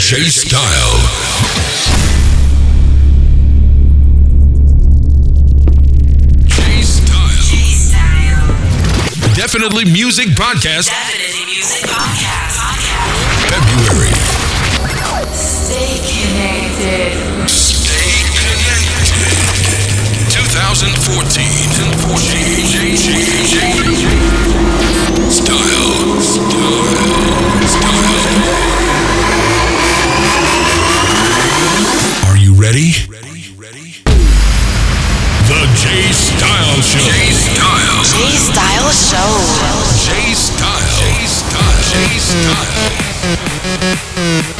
J Style. Definitely Music Podcast. Definitely Music Podcast. February. Stay connected. Stay connected. 2014. 2014. Style. Style. Style. ready? Ready? Ready? The J Style Show. J Style. J Style Show. J Style. J Style. J Style.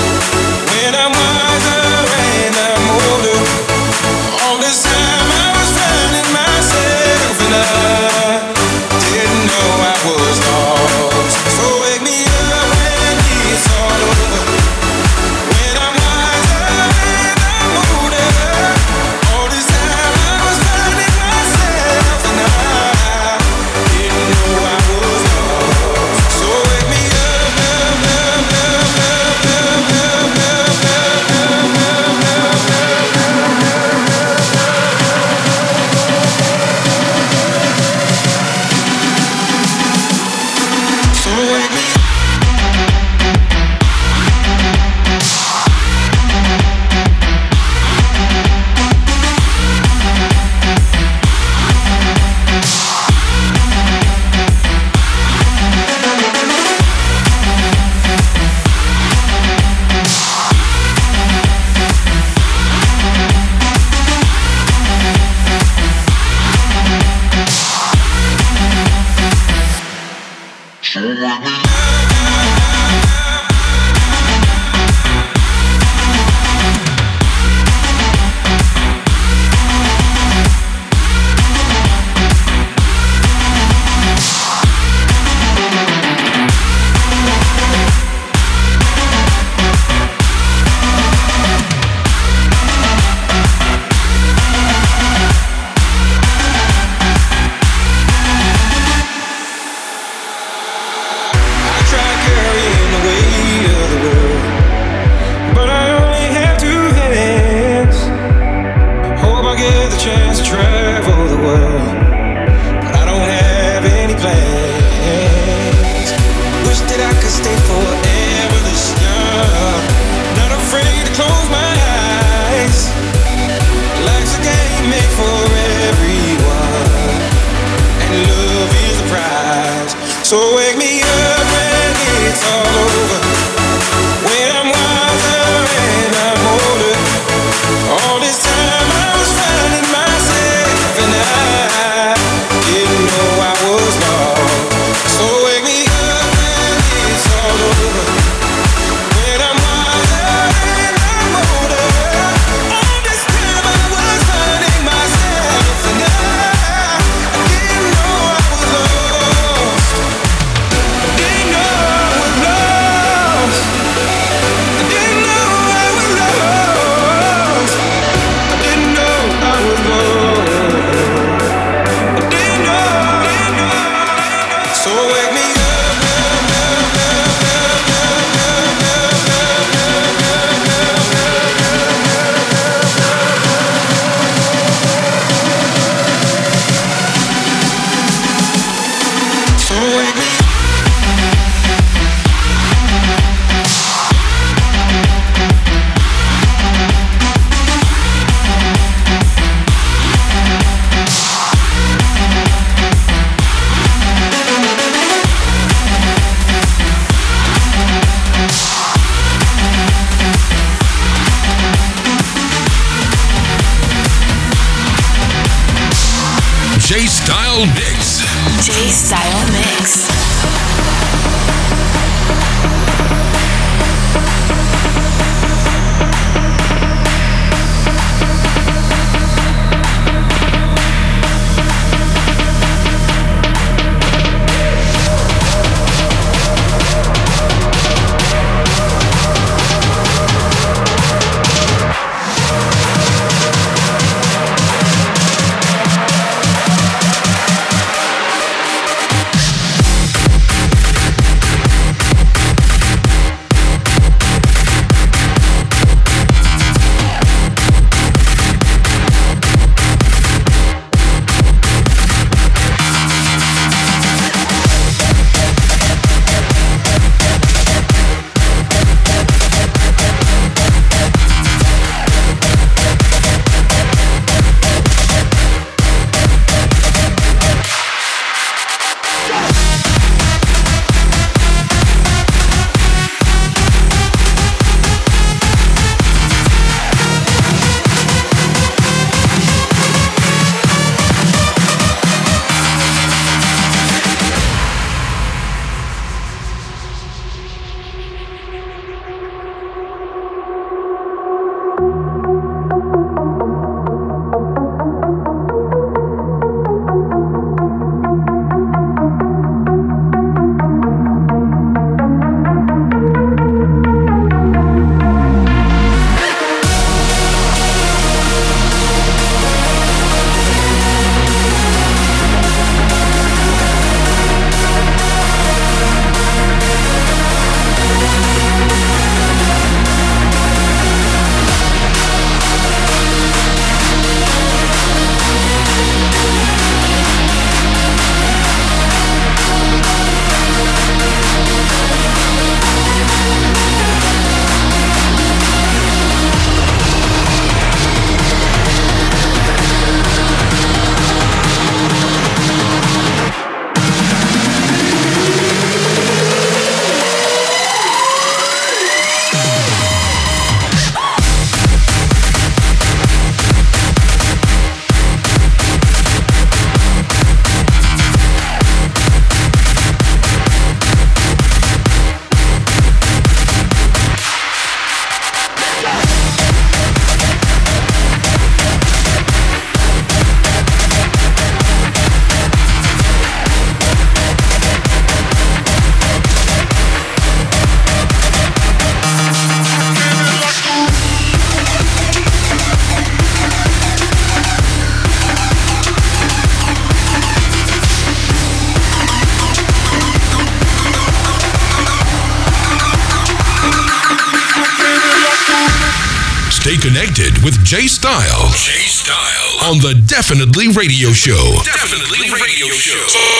Jay Style. Jay Style. On the Definitely Radio Show. Definitely Radio Show.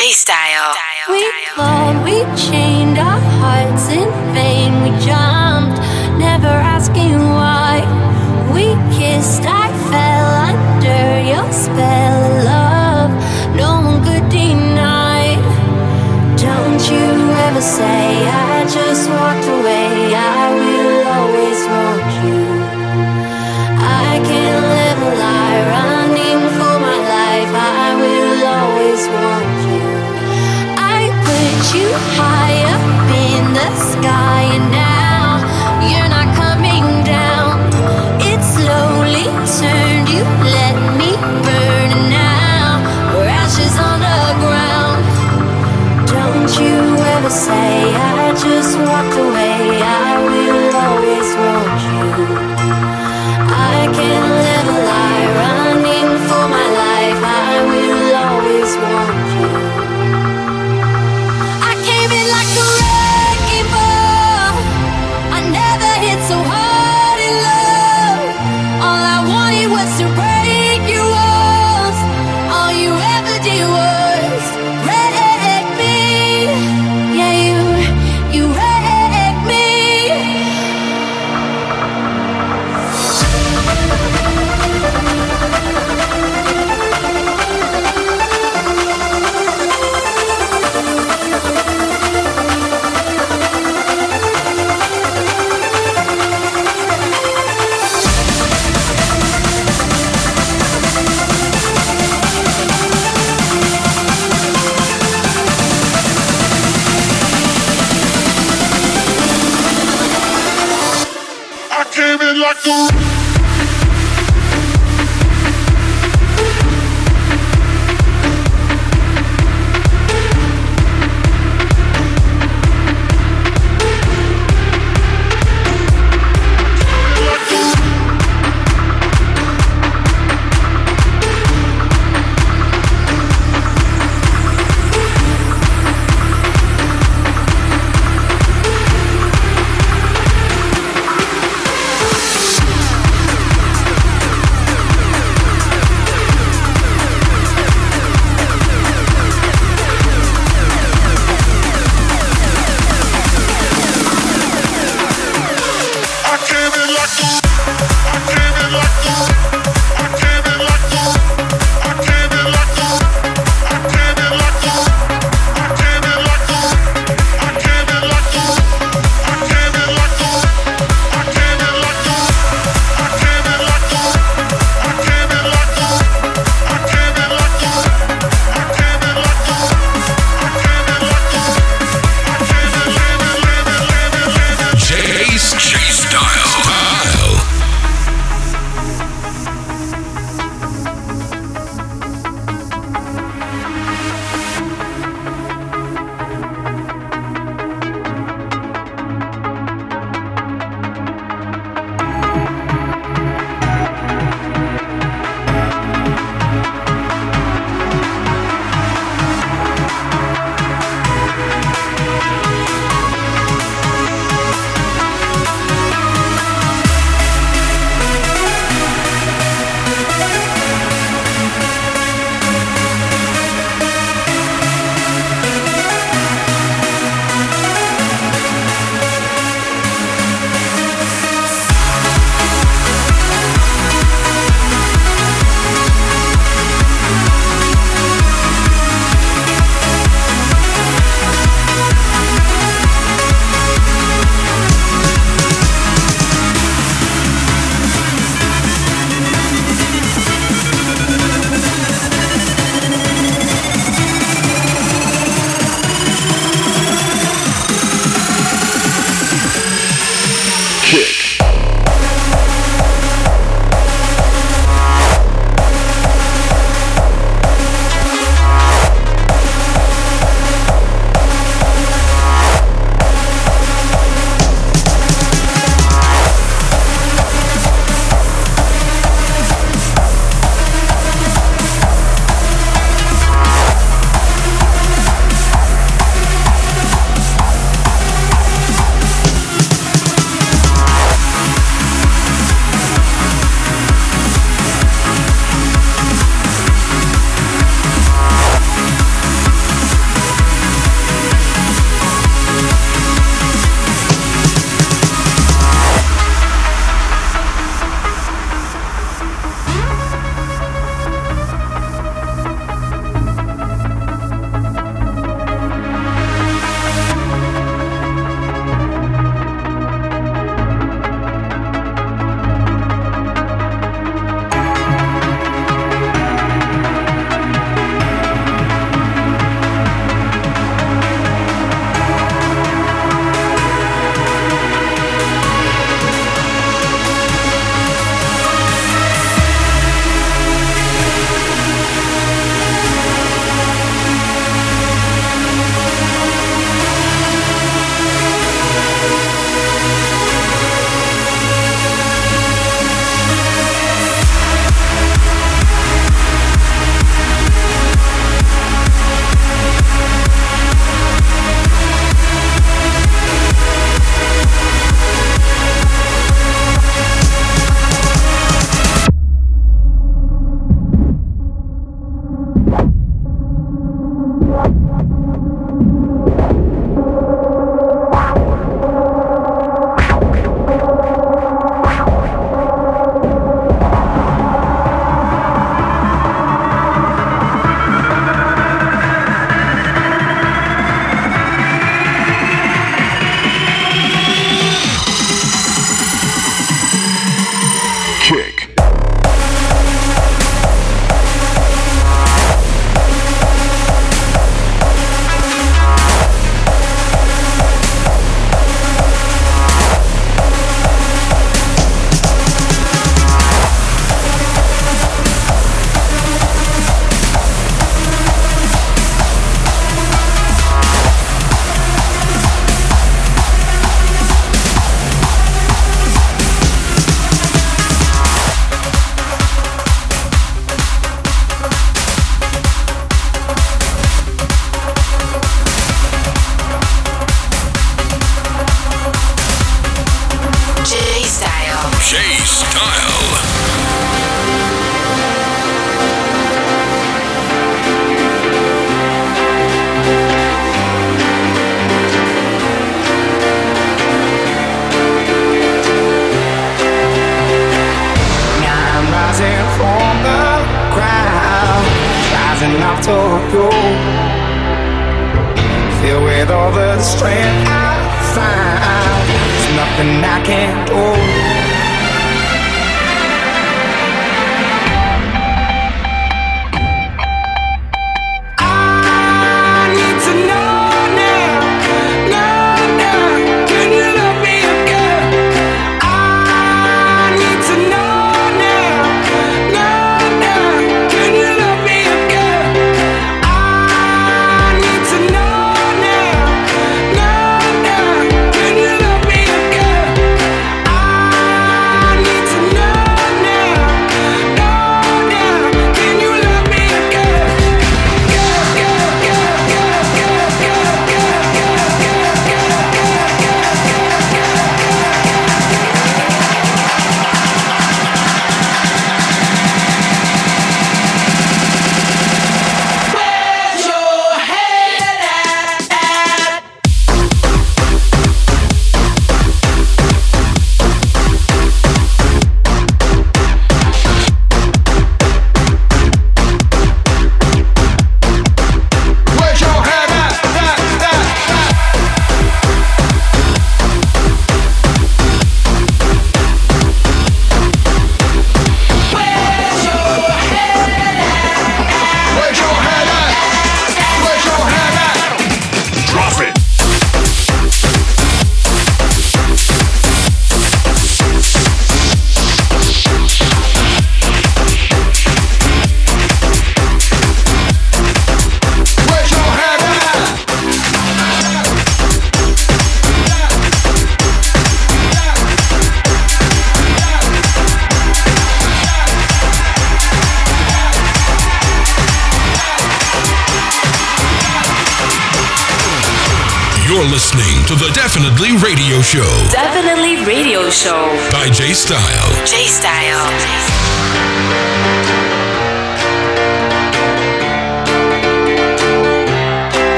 Style.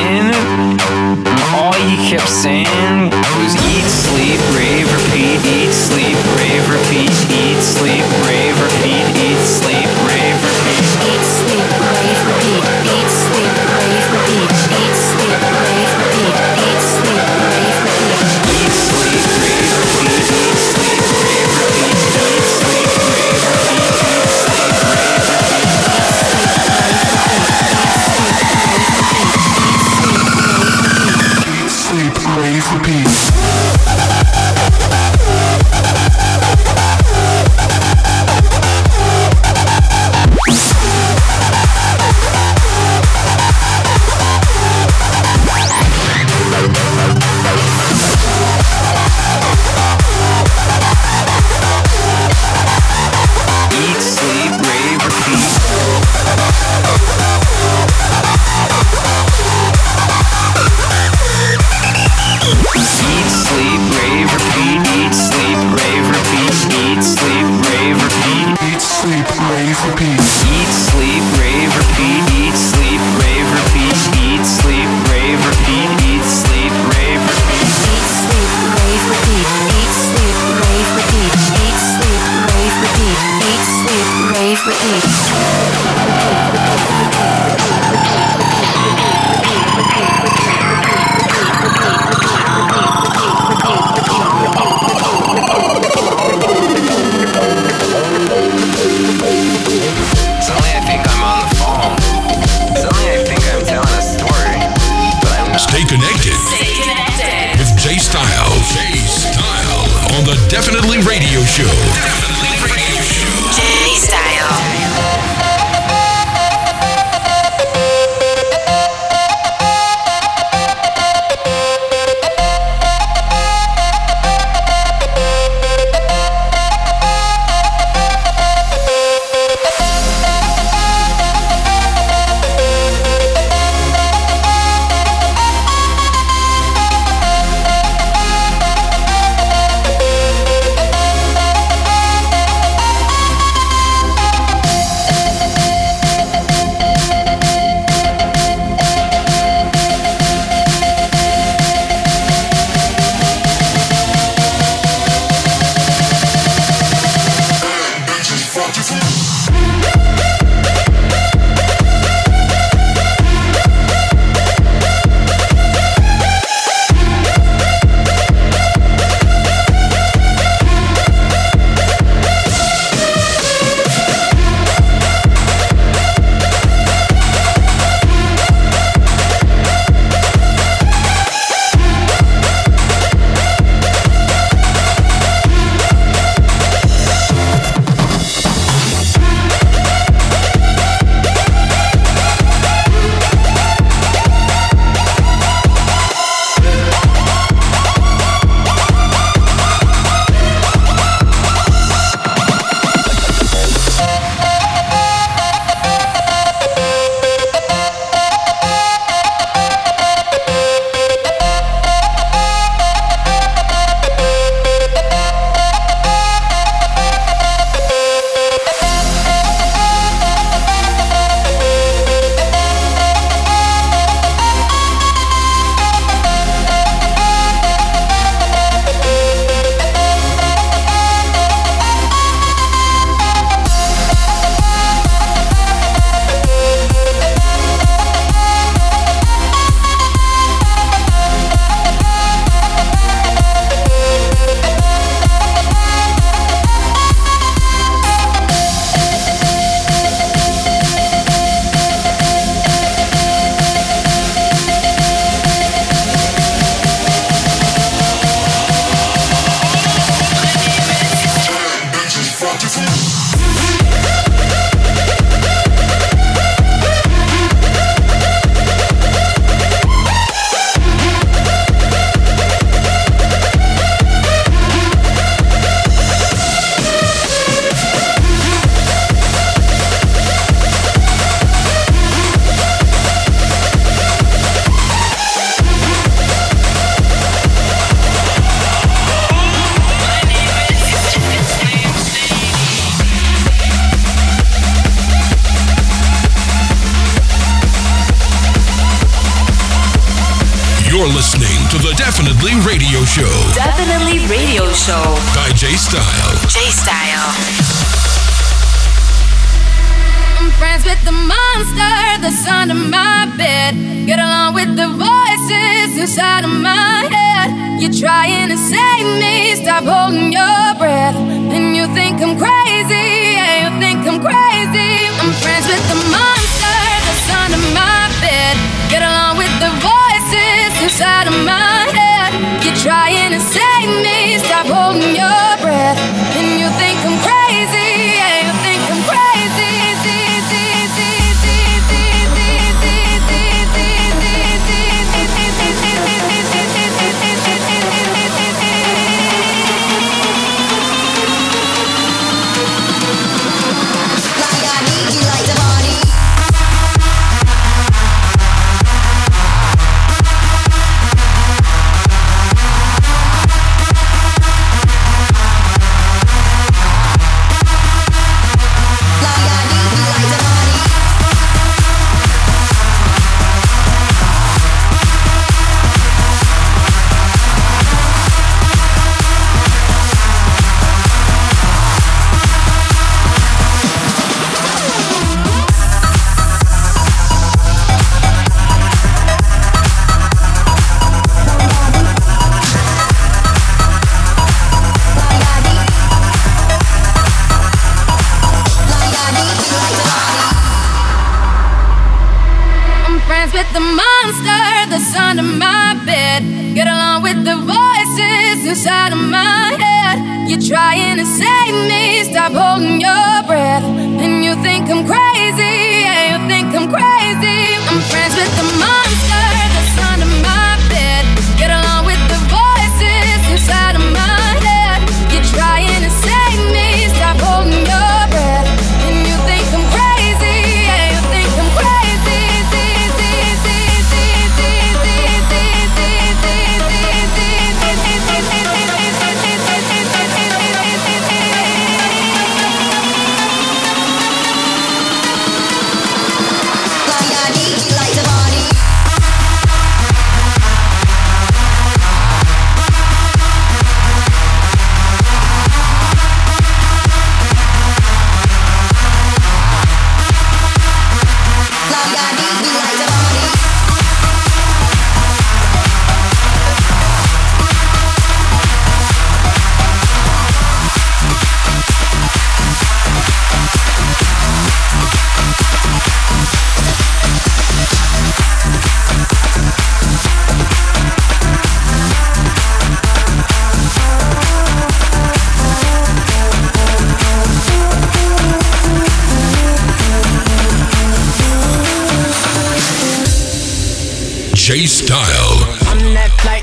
in. All you kept saying.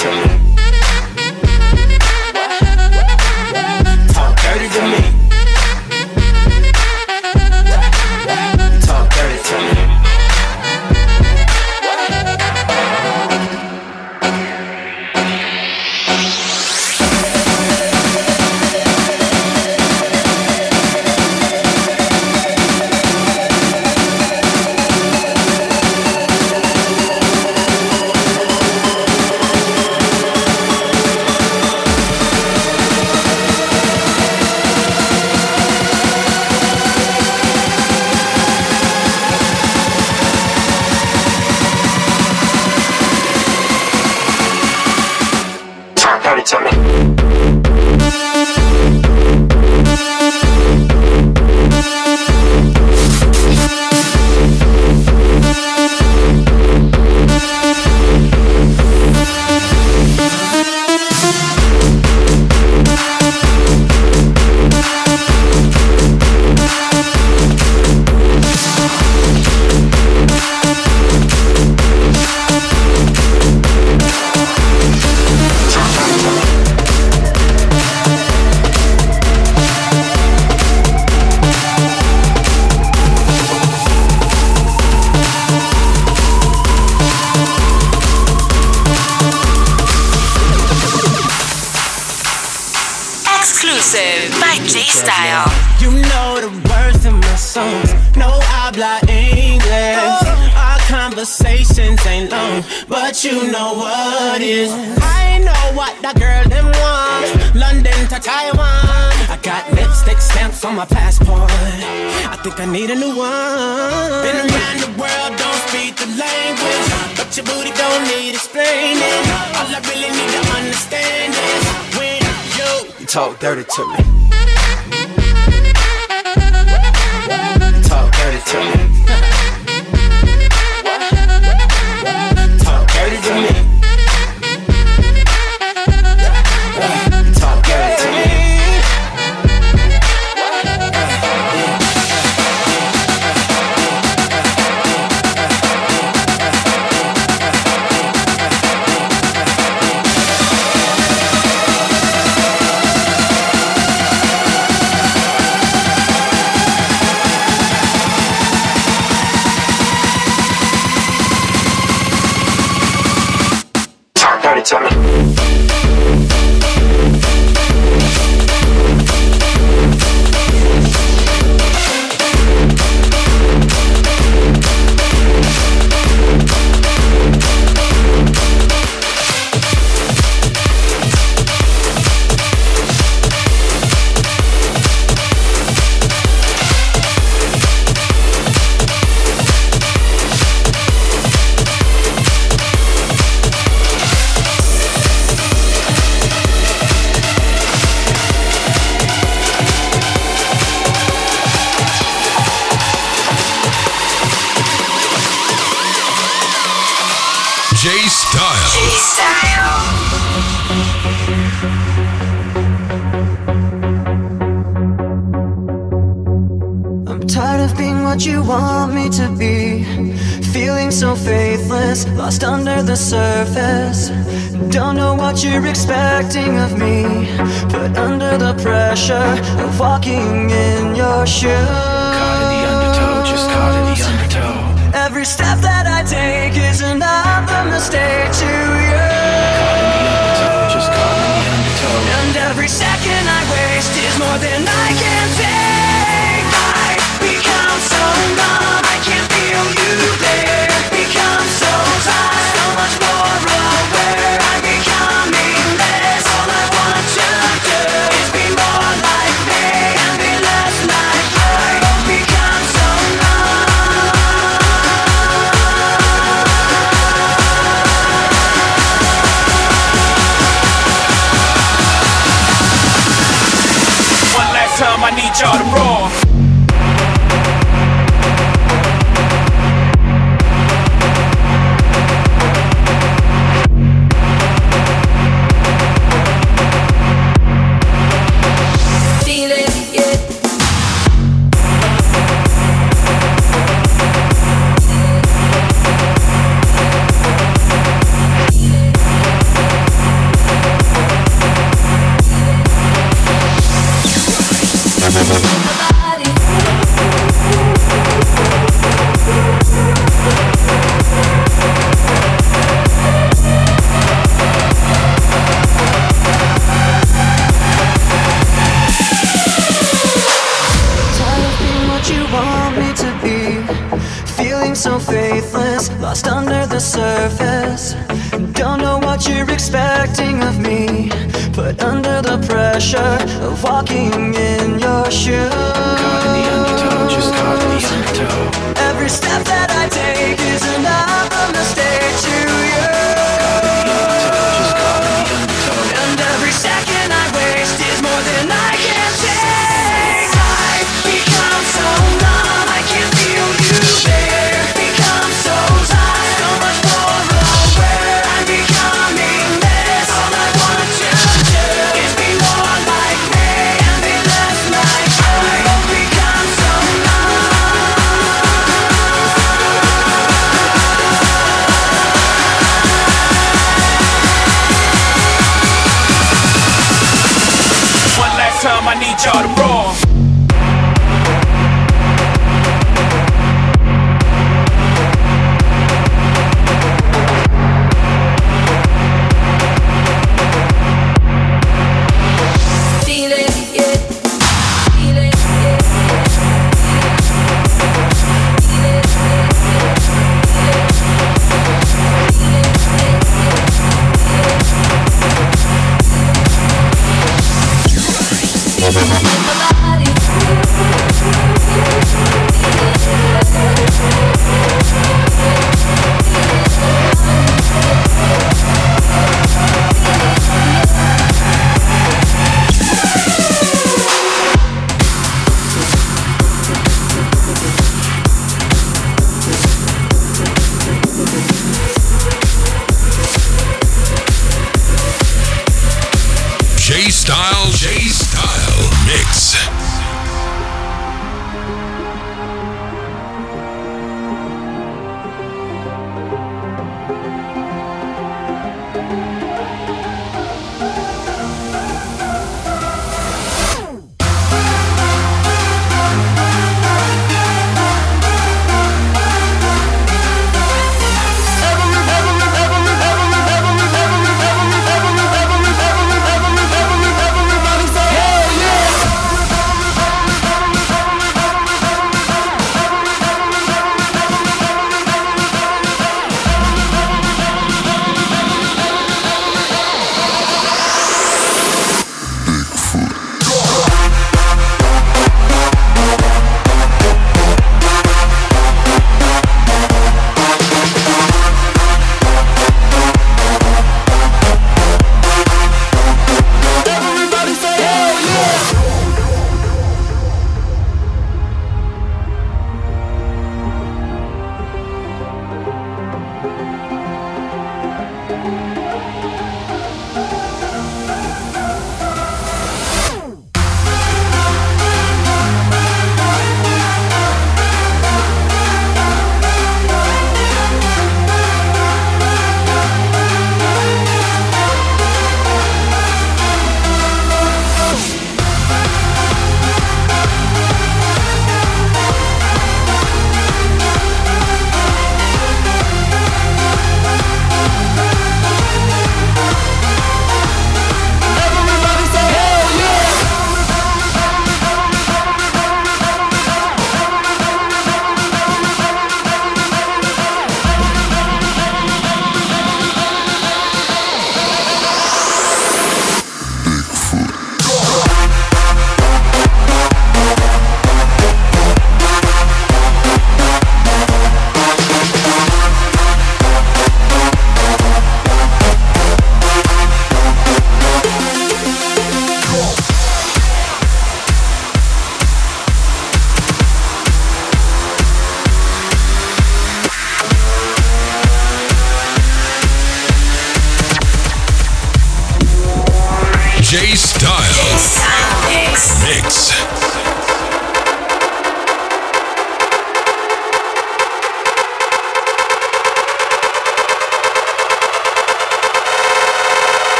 to me. I need a new one. Been around the world, don't speak the language. But your booty don't need explaining. All I really need to understand is when you, you talk dirty to me I need y'all to roar.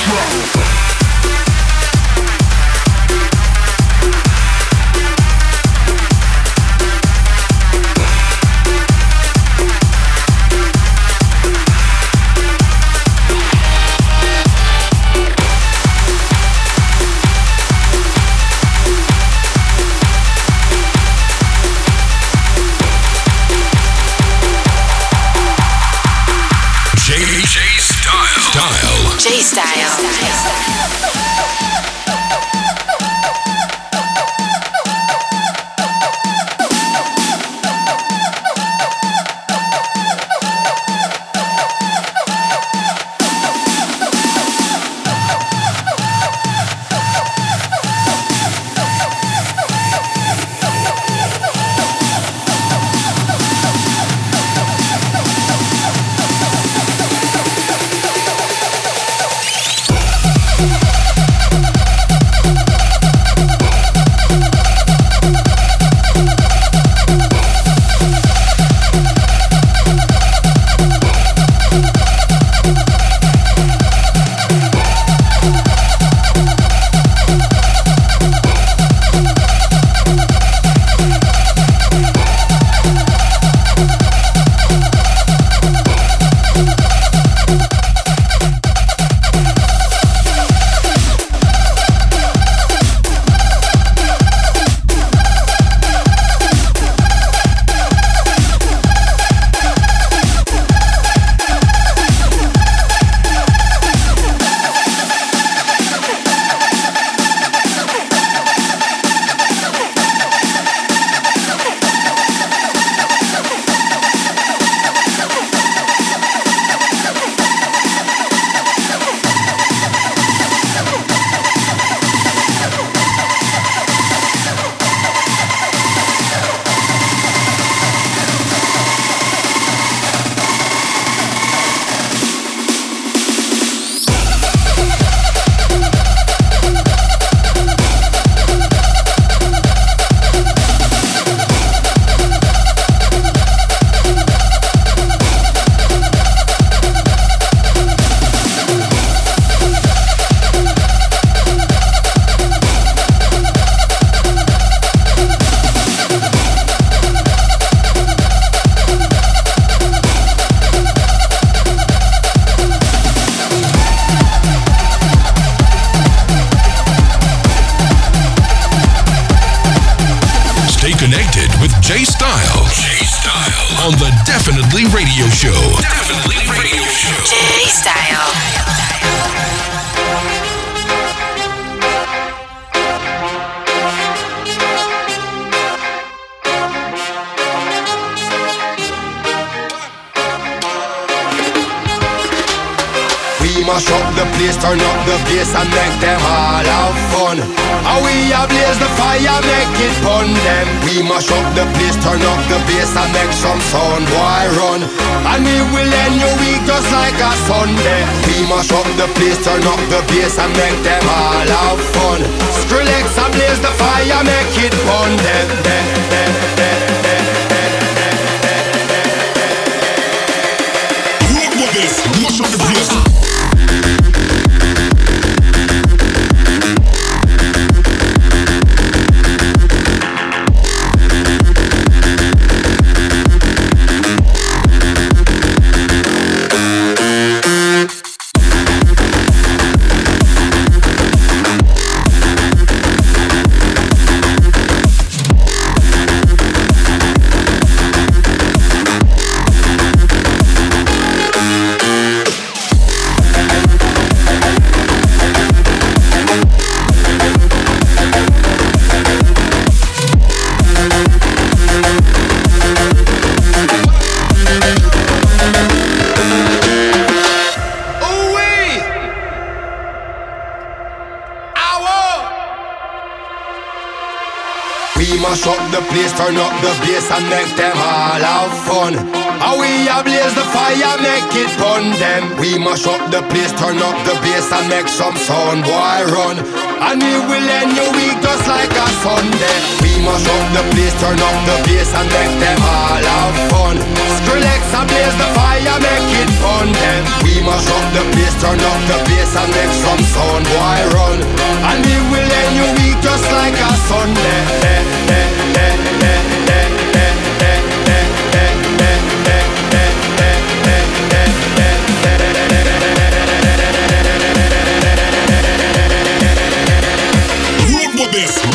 J J mash up the place, turn up the bass and make some sound, boy run. And we will end your week just like a Sunday. We mash up the place, turn up the bass and make them all have fun. Skrillex ablaze the fire, make it fun them. We mash up the place, turn up the bass and make some sound, boy run. And we will end your week just like a Sunday. Eh, eh, this.